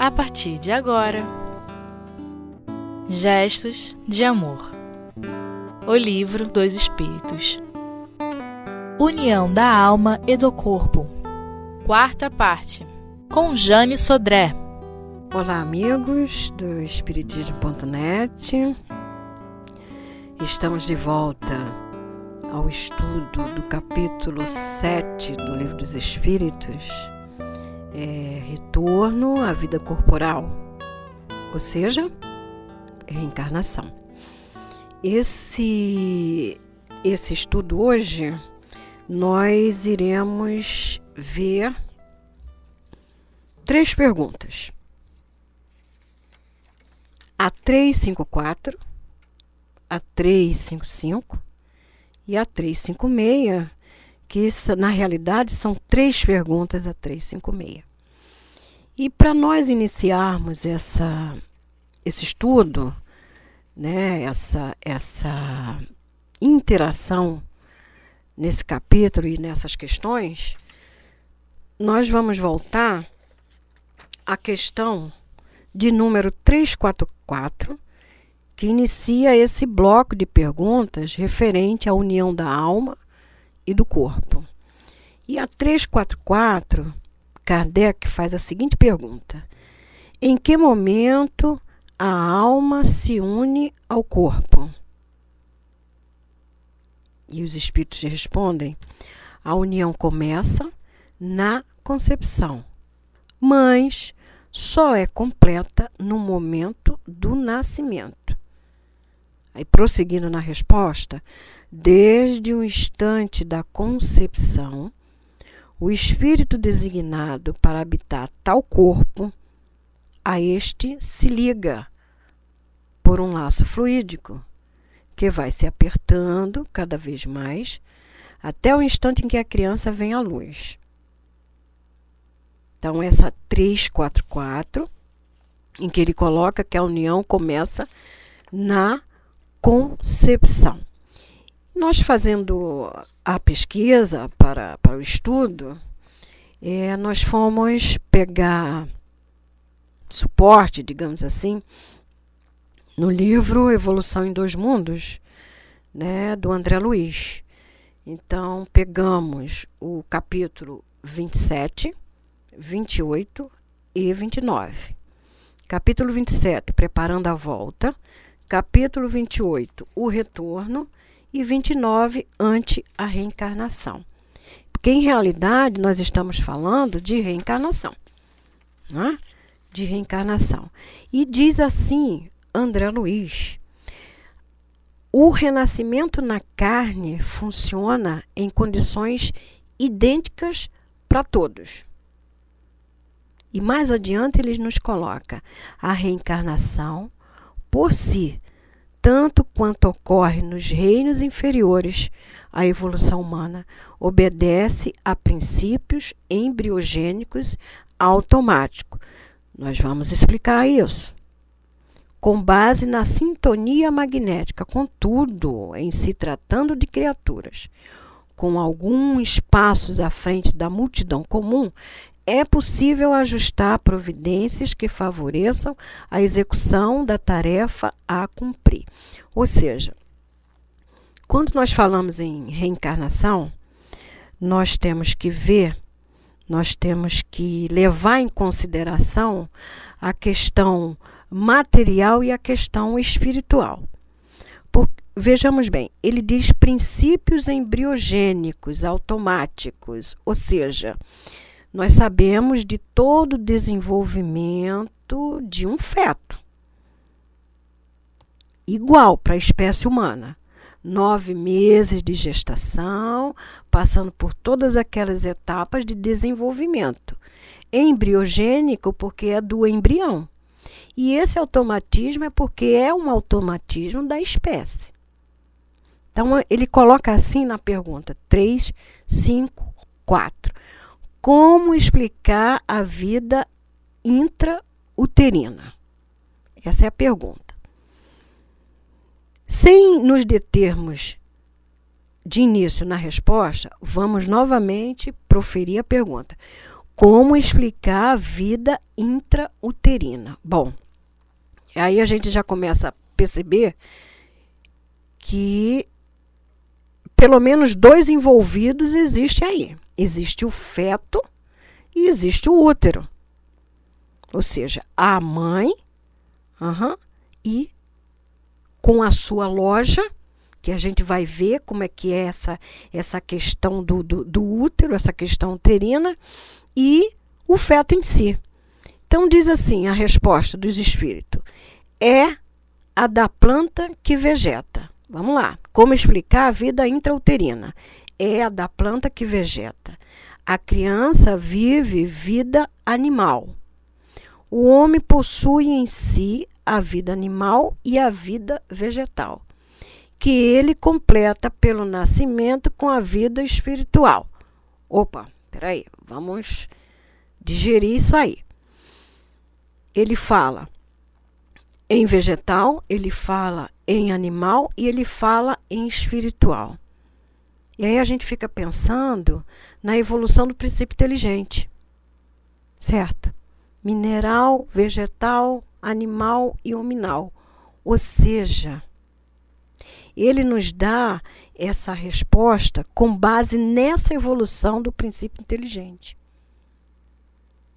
a partir de agora. Gestos de Amor. O Livro dos Espíritos. União da Alma e do Corpo. Quarta parte. Com Jane Sodré. Olá, amigos do Espiritismo.net. Estamos de volta ao estudo do capítulo 7 do Livro dos Espíritos, é, Retorno à Vida Corporal, ou seja, reencarnação. Esse, esse estudo hoje, nós iremos ver três perguntas a 354, a 355 e a 356, que na realidade são três perguntas a 356. E para nós iniciarmos essa, esse estudo, né, essa, essa interação nesse capítulo e nessas questões, nós vamos voltar à questão de número 344, que inicia esse bloco de perguntas referente à união da alma e do corpo. E a 344, Kardec faz a seguinte pergunta: Em que momento a alma se une ao corpo? E os espíritos respondem: a união começa na concepção, mas só é completa no momento do nascimento. Aí, prosseguindo na resposta, desde o instante da concepção, o espírito designado para habitar tal corpo, a este se liga por um laço fluídico, que vai se apertando cada vez mais até o instante em que a criança vem à luz. Então, essa 344, em que ele coloca que a união começa na concepção. Nós fazendo a pesquisa para, para o estudo, é, nós fomos pegar suporte, digamos assim, no livro Evolução em Dois Mundos, né, do André Luiz. Então, pegamos o capítulo 27, 28 e 29. Capítulo 27, Preparando a Volta. Capítulo 28, O Retorno. E 29, Ante a Reencarnação. Porque, em realidade, nós estamos falando de reencarnação. Né? De reencarnação. E diz assim André Luiz: o renascimento na carne funciona em condições idênticas para todos. E mais adiante ele nos coloca a reencarnação por si, tanto quanto ocorre nos reinos inferiores, a evolução humana obedece a princípios embriogênicos automáticos. Nós vamos explicar isso. Com base na sintonia magnética, contudo, em se tratando de criaturas com alguns espaços à frente da multidão comum, é possível ajustar providências que favoreçam a execução da tarefa a cumprir. Ou seja, quando nós falamos em reencarnação, nós temos que ver, nós temos que levar em consideração a questão material e a questão espiritual. Vejamos bem, ele diz princípios embriogênicos automáticos, ou seja, nós sabemos de todo o desenvolvimento de um feto. Igual para a espécie humana. Nove meses de gestação, passando por todas aquelas etapas de desenvolvimento. Embriogênico, porque é do embrião. E esse automatismo é porque é um automatismo da espécie. Então, ele coloca assim na pergunta 3, 5, 4. Como explicar a vida intrauterina? Essa é a pergunta. Sem nos determos de início na resposta, vamos novamente proferir a pergunta: como explicar a vida intrauterina. Bom, aí a gente já começa a perceber que pelo menos dois envolvidos existem aí. Existe o feto e existe o útero. Ou seja, a mãe e com a sua loja, que a gente vai ver como é que é essa, essa questão do, do, do útero, essa questão uterina, e o feto em si. Então diz assim a resposta dos espíritos: é a da planta que vegeta. Vamos lá. Como explicar a vida intrauterina? É a da planta que vegeta. A criança vive vida animal. O homem possui em si a vida animal e a vida vegetal, que ele completa pelo nascimento com a vida espiritual. Opa, peraí, vamos digerir isso aí. Ele fala em vegetal, ele fala em animal e ele fala em espiritual. E aí a gente fica pensando na evolução do princípio inteligente. Certo? Mineral, vegetal, animal e hominal. Ou seja, ele nos dá essa resposta com base nessa evolução do princípio inteligente.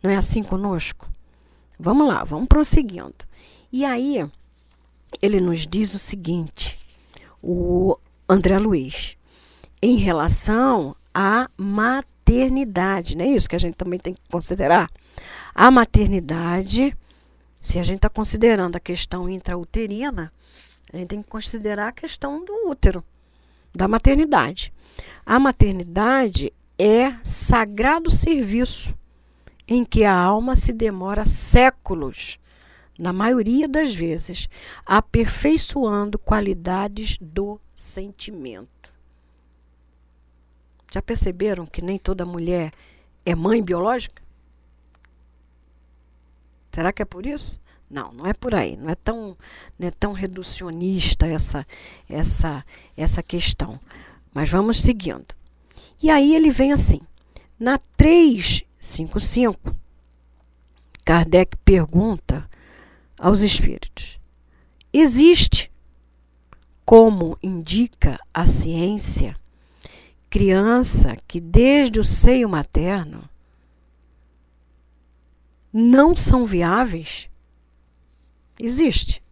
Não é assim conosco? Vamos lá, vamos prosseguindo. E aí, ele nos diz o seguinte, o André Luiz, em relação à maternidade, não é isso que a gente também tem que considerar? A maternidade, se a gente está considerando a questão intrauterina, a gente tem que considerar a questão do útero, da maternidade. A maternidade é sagrado serviço em que a alma se demora séculos na maioria das vezes, aperfeiçoando qualidades do sentimento. Já perceberam que nem toda mulher é mãe biológica? Será que é por isso? Não, não é por aí. Não é tão, não é tão reducionista essa, essa, essa questão. Mas vamos seguindo. E aí ele vem assim. Na 355, Kardec pergunta aos espíritos. Existe, como indica a ciência, criança que desde o seio materno não são viáveis? Existe.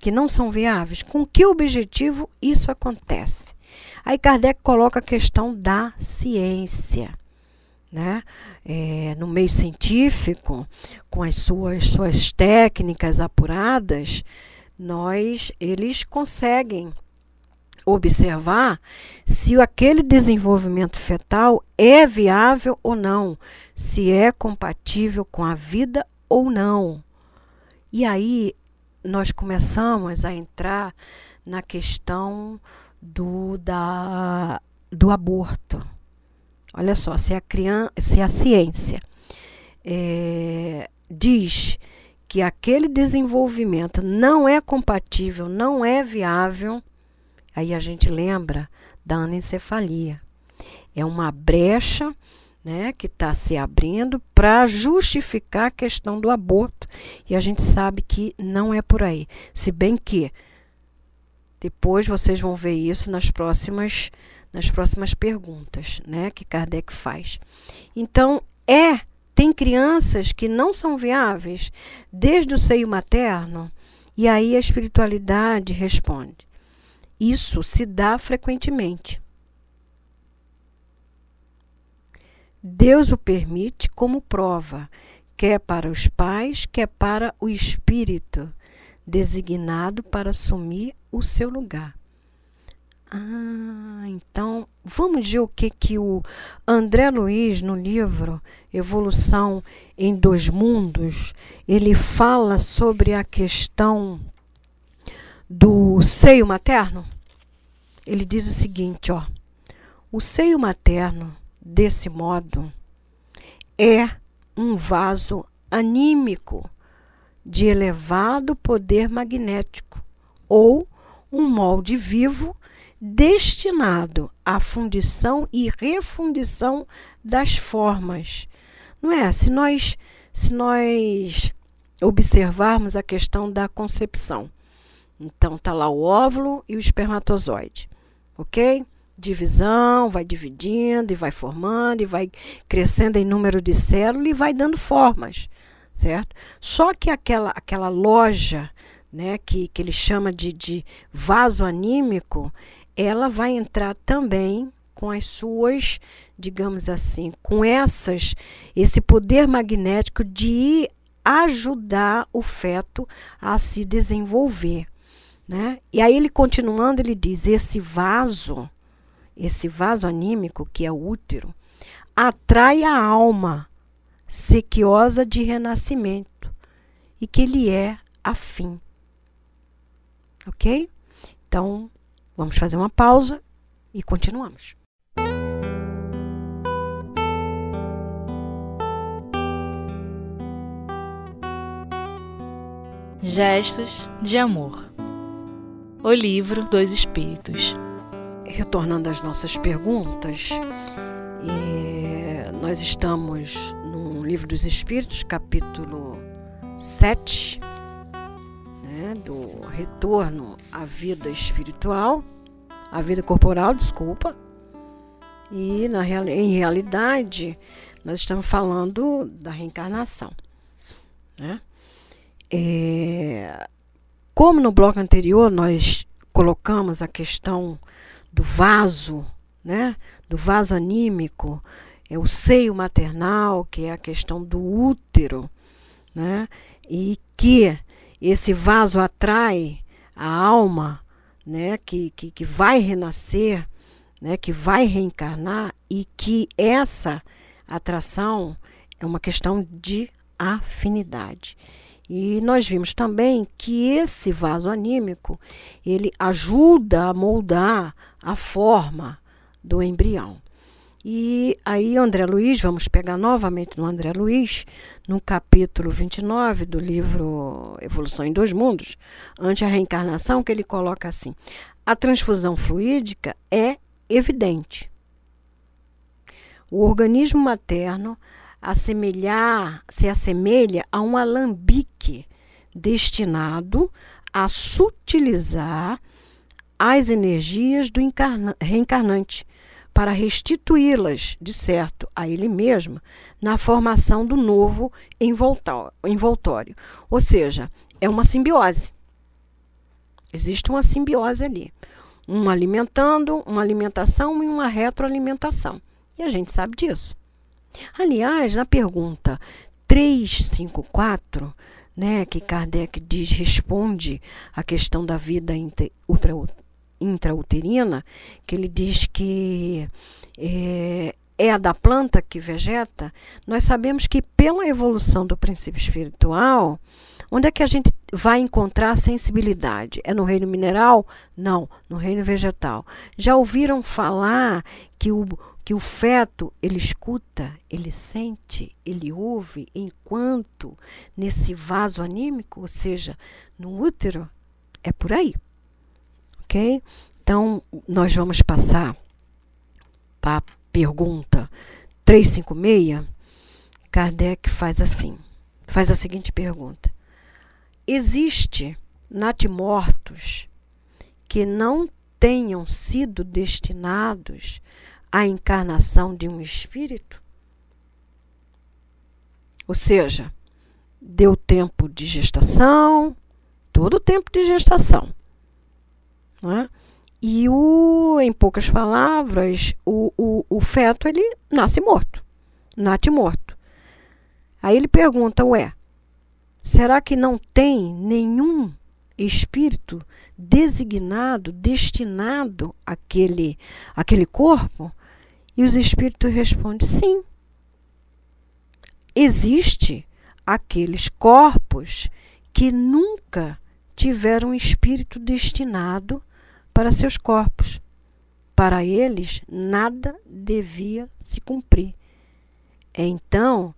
Que não são viáveis. Com que objetivo isso acontece? Aí Kardec coloca a questão da ciência né? É, no meio científico, com as suas, suas técnicas apuradas, nós eles conseguem observar se aquele desenvolvimento fetal é viável ou não, se é compatível com a vida ou não. E aí nós começamos a entrar na questão do, da, do aborto. Olha só, se a, criança, se a ciência é, diz que aquele desenvolvimento não é compatível, não é viável, aí a gente lembra da anencefalia. É uma brecha né, que está se abrindo para justificar a questão do aborto. E a gente sabe que não é por aí. Se bem que depois vocês vão ver isso nas próximas nas próximas perguntas, né, que Kardec faz. Então, é tem crianças que não são viáveis desde o seio materno, e aí a espiritualidade responde. Isso se dá frequentemente. Deus o permite como prova, quer para os pais, quer para o espírito, designado para assumir o seu lugar. Ah, então vamos ver o que que o André Luiz no livro Evolução em Dois Mundos, ele fala sobre a questão do seio materno. Ele diz o seguinte, ó: O seio materno, desse modo, é um vaso anímico de elevado poder magnético ou um molde vivo destinado à fundição e refundição das formas, Não é? Se nós, se nós observarmos a questão da concepção. Então, tá lá o óvulo e o espermatozoide, ok? Divisão, vai dividindo e vai formando e vai crescendo em número de células e vai dando formas, certo? Só que aquela, aquela loja, né, que, que ele chama de, de vaso anímico, ela vai entrar também com as suas, digamos assim, com essas, esse poder magnético de ajudar o feto a se desenvolver. Né? E aí ele continuando, ele diz: esse vaso, esse vaso anímico, que é o útero, atrai a alma sequiosa de renascimento e que ele é afim. Ok? Então, vamos fazer uma pausa e continuamos. Gestos de Amor. O livro dos Espíritos. Retornando às nossas perguntas, é, nós estamos no Livro dos Espíritos, capítulo 7, né, do retorno à vida espiritual, à vida corporal, desculpa. E na, em realidade, nós estamos falando da reencarnação. Né? É, como no bloco anterior nós colocamos a questão do vaso, né, do vaso anímico, é o seio maternal, que é a questão do útero, né, e que esse vaso atrai a alma, né, que, que, que vai renascer, né, que vai reencarnar e que essa atração é uma questão de afinidade. E nós vimos também que esse vaso anímico, ele ajuda a moldar a forma do embrião. E aí, André Luiz, vamos pegar novamente no André Luiz, no capítulo 29 do livro Evolução em Dois Mundos, ante a reencarnação, que ele coloca assim: a transfusão fluídica é evidente. O organismo materno assemelhar, se assemelha a um alambique destinado a sutilizar as energias do reencarnante para restituí-las, de certo, a ele mesmo, na formação do novo envoltório. Ou seja, é uma simbiose. Existe uma simbiose ali. Um alimentando, uma alimentação e uma retroalimentação. E a gente sabe disso. Aliás, na pergunta 354, né, que Kardec diz, responde a questão da vida intrauterina, que ele diz que é, é a da planta que vegeta, nós sabemos que pela evolução do princípio espiritual, onde é que a gente vai encontrar sensibilidade? É no reino mineral? Não, no reino vegetal. Já ouviram falar que o, que o feto ele escuta, ele sente, ele ouve enquanto nesse vaso anímico, ou seja, no útero, é por aí. Ok? Então, nós vamos passar para a pergunta 356. Kardec faz assim: faz a seguinte pergunta: Existe natimortos que não tenham sido destinados a encarnação de um espírito? Ou seja, deu tempo de gestação, todo o tempo de gestação. É? E o, em poucas palavras, o, o, o feto ele nasce morto, nasce morto. Aí ele pergunta, ué, será que não tem nenhum espírito designado, destinado àquele, àquele corpo? E os espíritos respondem: sim. Existe aqueles corpos que nunca tiveram espírito destinado para seus corpos. Para eles, nada devia se cumprir. É então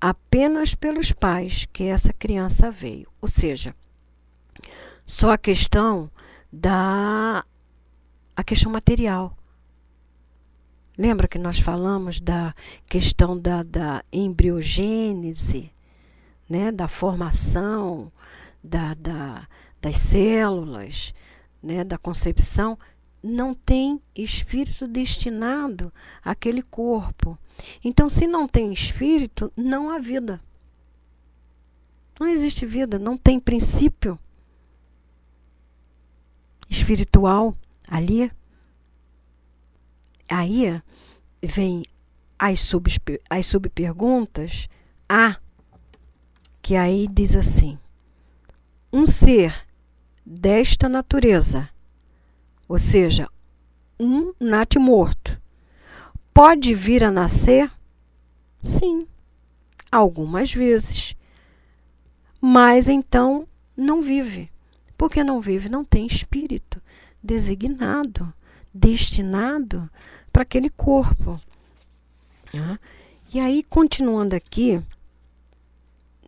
apenas pelos pais que essa criança veio. Ou seja, só a questão da a questão material Lembra que nós falamos da questão da, da embriogênese, né? da formação da, da, das células, né? da concepção? Não tem espírito destinado àquele corpo. Então, se não tem espírito, não há vida. Não existe vida, não tem princípio espiritual ali. Aí vem as, sub, as subperguntas A, que aí diz assim: um ser desta natureza, ou seja, um nat morto, pode vir a nascer? Sim, algumas vezes. Mas então não vive. Porque não vive, não tem espírito designado, destinado para aquele corpo. Né? E aí, continuando aqui,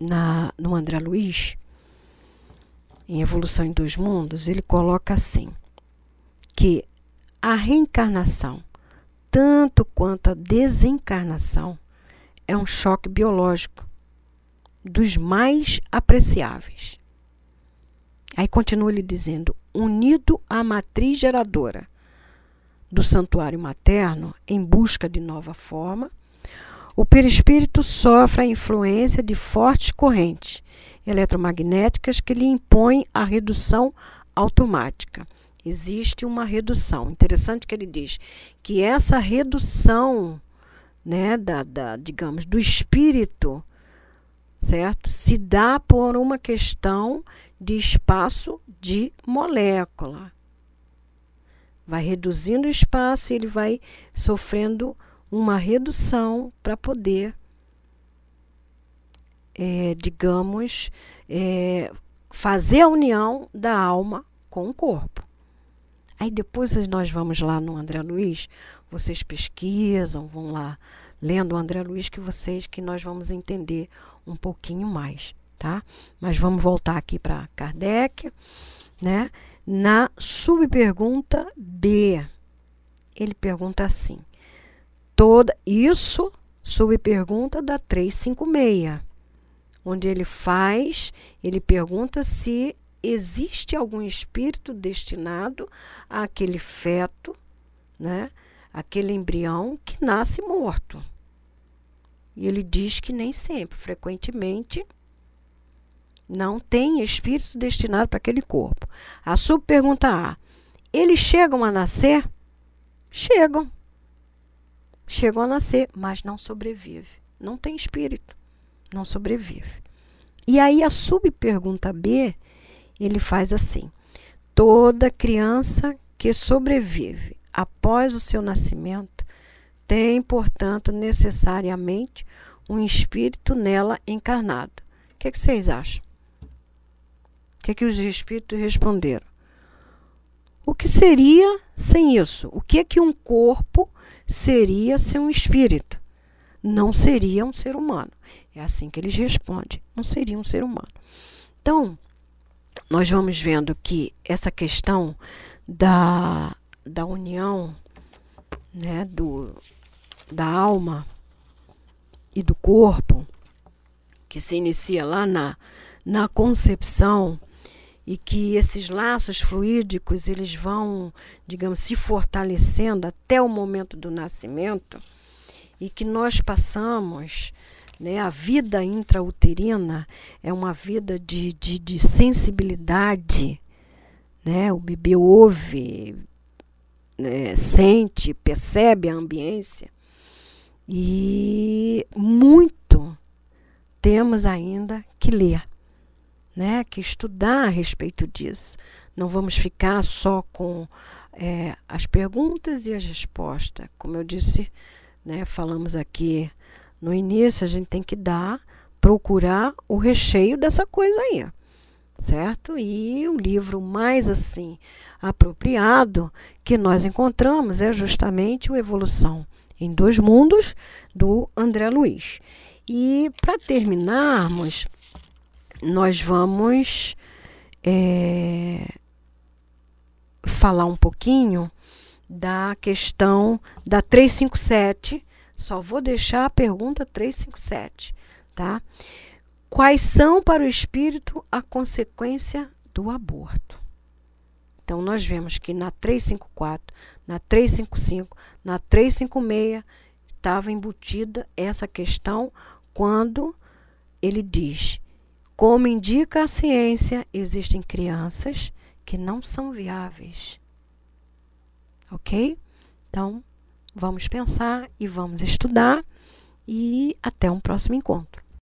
na, no André Luiz, em Evolução em Dois Mundos, ele coloca assim: que a reencarnação, tanto quanto a desencarnação, é um choque biológico dos mais apreciáveis. Aí continua ele dizendo: unido à matriz geradora do santuário materno em busca de nova forma, o perispírito sofre a influência de fortes correntes eletromagnéticas que lhe impõem a redução automática. Existe uma redução. Interessante que ele diz que essa redução, né, da, da digamos, do espírito, certo, se dá por uma questão de espaço de molécula. Vai reduzindo o espaço e ele vai sofrendo uma redução para poder, é, digamos, é, fazer a união da alma com o corpo. Aí depois nós vamos lá no André Luiz, vocês pesquisam, vão lá lendo o André Luiz que vocês que nós vamos entender um pouquinho mais tá? Mas vamos voltar aqui para Kardec, né? Na subpergunta B, ele pergunta assim: toda isso subpergunta da 356, onde ele faz, ele pergunta se existe algum espírito destinado àquele feto, né? Aquele embrião que nasce morto. E ele diz que nem sempre, frequentemente não tem espírito destinado para aquele corpo. A subpergunta A: eles chegam a nascer? Chegam. Chegam a nascer, mas não sobrevive. Não tem espírito. Não sobrevive. E aí a subpergunta B, ele faz assim: toda criança que sobrevive após o seu nascimento tem, portanto, necessariamente um espírito nela encarnado. O que, que vocês acham? que, é que os espíritos responderam? O que seria sem isso? O que que um corpo seria sem um espírito? Não seria um ser humano. É assim que eles respondem. Não seria um ser humano. Então, nós vamos vendo que essa questão da, da união né, do, da alma e do corpo, que se inicia lá na, na concepção e que esses laços fluídicos eles vão, digamos, se fortalecendo até o momento do nascimento e que nós passamos, né, a vida intrauterina é uma vida de, de, de sensibilidade, né, o bebê ouve, né, sente, percebe a ambiência. E muito temos ainda que ler né, que estudar a respeito disso. Não vamos ficar só com é, as perguntas e as respostas. Como eu disse, né, falamos aqui no início, a gente tem que dar, procurar o recheio dessa coisa aí, certo? E o livro mais assim apropriado que nós encontramos é justamente o Evolução em Dois Mundos do André Luiz. E para terminarmos, nós vamos é, falar um pouquinho da questão da 357. Só vou deixar a pergunta 357, tá? Quais são para o espírito a consequência do aborto? Então, nós vemos que na 354, na 355, na 356, estava embutida essa questão quando ele diz: como indica a ciência, existem crianças que não são viáveis. Ok? Então, vamos pensar e vamos estudar. E até um próximo encontro.